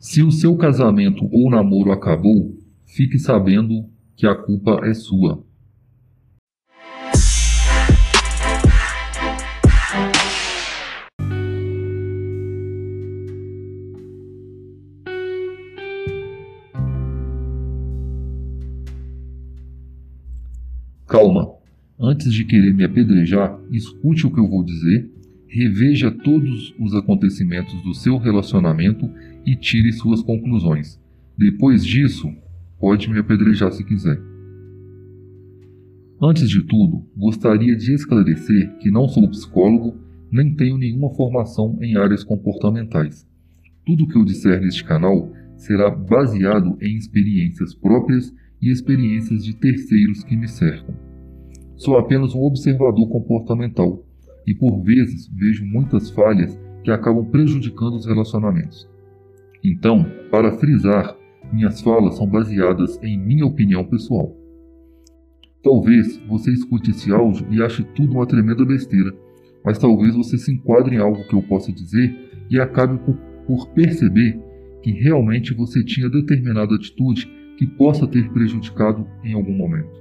Se o seu casamento ou namoro acabou, fique sabendo que a culpa é sua. Calma. Antes de querer me apedrejar, escute o que eu vou dizer, reveja todos os acontecimentos do seu relacionamento e tire suas conclusões. Depois disso, pode me apedrejar se quiser. Antes de tudo, gostaria de esclarecer que não sou psicólogo nem tenho nenhuma formação em áreas comportamentais. Tudo que eu disser neste canal será baseado em experiências próprias e experiências de terceiros que me cercam. Sou apenas um observador comportamental e por vezes vejo muitas falhas que acabam prejudicando os relacionamentos. Então, para frisar, minhas falas são baseadas em minha opinião pessoal. Talvez você escute esse áudio e ache tudo uma tremenda besteira, mas talvez você se enquadre em algo que eu possa dizer e acabe por, por perceber que realmente você tinha determinada atitude que possa ter prejudicado em algum momento.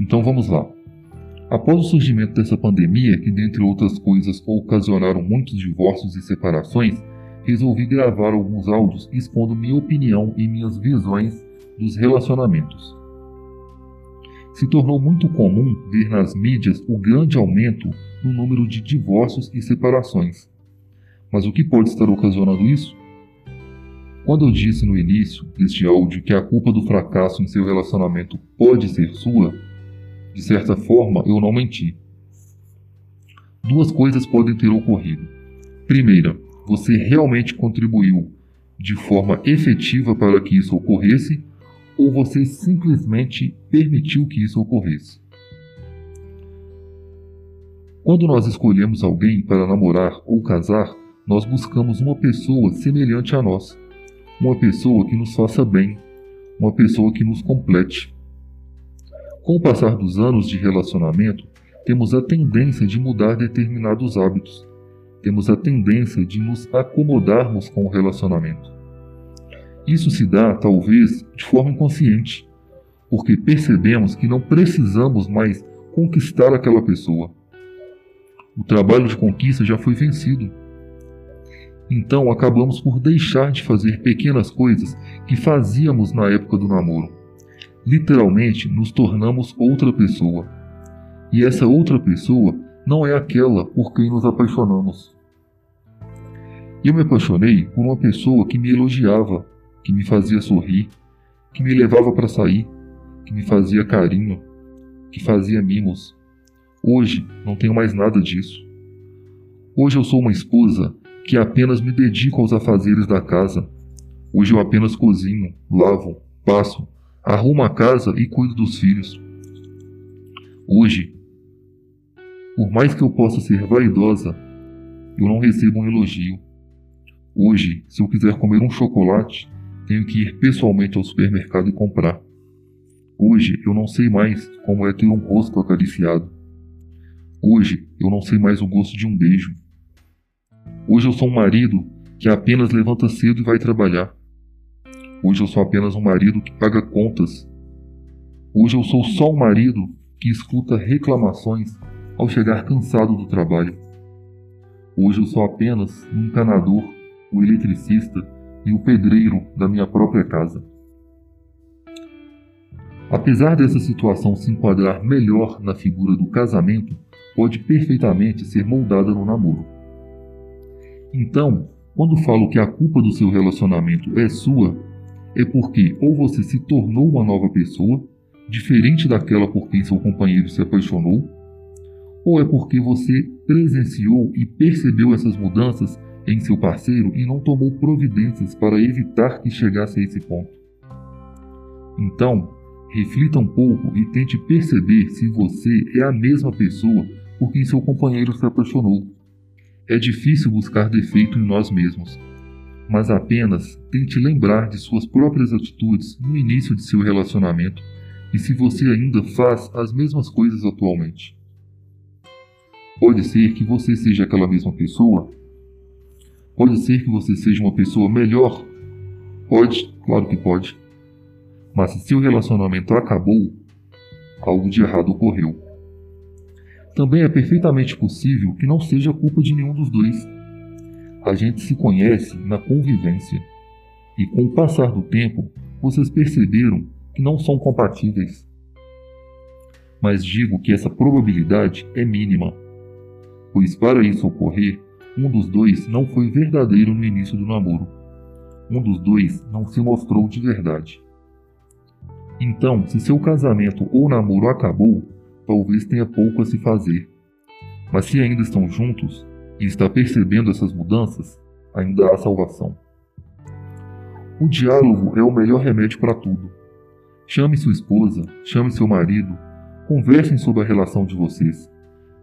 Então vamos lá. Após o surgimento dessa pandemia, que dentre outras coisas ocasionaram muitos divórcios e separações, resolvi gravar alguns áudios expondo minha opinião e minhas visões dos relacionamentos. Se tornou muito comum ver nas mídias o grande aumento no número de divórcios e separações. Mas o que pode estar ocasionando isso? Quando eu disse no início deste áudio que a culpa do fracasso em seu relacionamento pode ser sua, de certa forma eu não menti. Duas coisas podem ter ocorrido. Primeira, você realmente contribuiu de forma efetiva para que isso ocorresse, ou você simplesmente permitiu que isso ocorresse. Quando nós escolhemos alguém para namorar ou casar, nós buscamos uma pessoa semelhante a nós uma pessoa que nos faça bem, uma pessoa que nos complete. Com o passar dos anos de relacionamento, temos a tendência de mudar determinados hábitos. Temos a tendência de nos acomodarmos com o relacionamento. Isso se dá, talvez, de forma inconsciente, porque percebemos que não precisamos mais conquistar aquela pessoa. O trabalho de conquista já foi vencido então acabamos por deixar de fazer pequenas coisas que fazíamos na época do namoro. Literalmente nos tornamos outra pessoa. E essa outra pessoa não é aquela por quem nos apaixonamos. Eu me apaixonei por uma pessoa que me elogiava, que me fazia sorrir, que me levava para sair, que me fazia carinho, que fazia mimos. Hoje não tenho mais nada disso. Hoje eu sou uma esposa que apenas me dedico aos afazeres da casa. Hoje eu apenas cozinho, lavo, passo, arrumo a casa e cuido dos filhos. Hoje, por mais que eu possa ser vaidosa, eu não recebo um elogio. Hoje, se eu quiser comer um chocolate, tenho que ir pessoalmente ao supermercado e comprar. Hoje eu não sei mais como é ter um rosto acariciado. Hoje eu não sei mais o gosto de um beijo. Hoje eu sou um marido que apenas levanta cedo e vai trabalhar. Hoje eu sou apenas um marido que paga contas. Hoje eu sou só um marido que escuta reclamações ao chegar cansado do trabalho. Hoje eu sou apenas um encanador, o eletricista e o pedreiro da minha própria casa. Apesar dessa situação se enquadrar melhor na figura do casamento, pode perfeitamente ser moldada no namoro. Então, quando falo que a culpa do seu relacionamento é sua, é porque ou você se tornou uma nova pessoa, diferente daquela por quem seu companheiro se apaixonou, ou é porque você presenciou e percebeu essas mudanças em seu parceiro e não tomou providências para evitar que chegasse a esse ponto. Então, reflita um pouco e tente perceber se você é a mesma pessoa por quem seu companheiro se apaixonou é difícil buscar defeito em nós mesmos, mas apenas tente lembrar de suas próprias atitudes no início de seu relacionamento e se você ainda faz as mesmas coisas atualmente. Pode ser que você seja aquela mesma pessoa, Pode ser que você seja uma pessoa melhor? Pode, claro que pode. Mas se seu relacionamento acabou, algo de errado ocorreu. Também é perfeitamente possível que não seja culpa de nenhum dos dois. A gente se conhece na convivência. E com o passar do tempo, vocês perceberam que não são compatíveis. Mas digo que essa probabilidade é mínima, pois para isso ocorrer, um dos dois não foi verdadeiro no início do namoro. Um dos dois não se mostrou de verdade. Então, se seu casamento ou namoro acabou, talvez tenha pouco a se fazer. Mas se ainda estão juntos e está percebendo essas mudanças, ainda há salvação. O diálogo é o melhor remédio para tudo. Chame sua esposa, chame seu marido, conversem sobre a relação de vocês.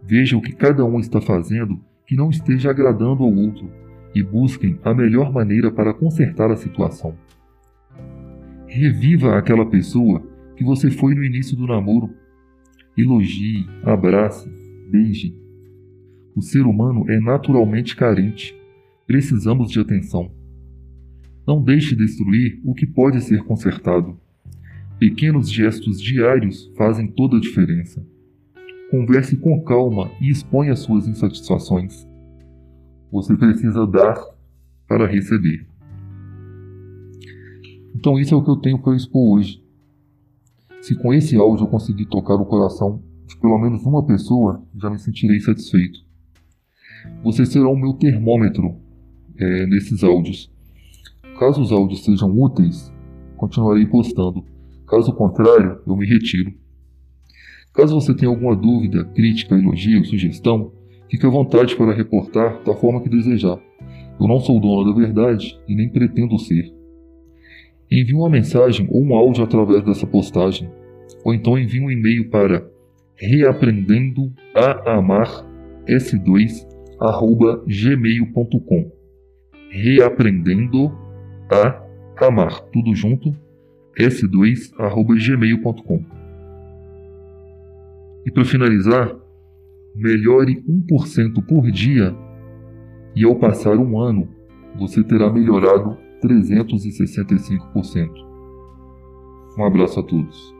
Vejam o que cada um está fazendo que não esteja agradando ao outro e busquem a melhor maneira para consertar a situação. Reviva aquela pessoa que você foi no início do namoro. Elogie, abrace, beije. O ser humano é naturalmente carente. Precisamos de atenção. Não deixe destruir o que pode ser consertado. Pequenos gestos diários fazem toda a diferença. Converse com calma e exponha suas insatisfações. Você precisa dar para receber. Então, isso é o que eu tenho para expor hoje. Se com esse áudio eu conseguir tocar o coração de pelo menos uma pessoa, já me sentirei satisfeito. Você será o meu termômetro é, nesses áudios. Caso os áudios sejam úteis, continuarei postando. Caso contrário, eu me retiro. Caso você tenha alguma dúvida, crítica, elogio, sugestão, fique à vontade para reportar da forma que desejar. Eu não sou dono da verdade e nem pretendo ser. Envie uma mensagem ou um áudio através dessa postagem, ou então envie um e-mail para reaprendendo a amar s2@gmail.com. Reaprendendo a amar, tudo junto, s2.gmail.com. E para finalizar, melhore 1% por dia e ao passar um ano, você terá melhorado 365%. Um abraço a todos.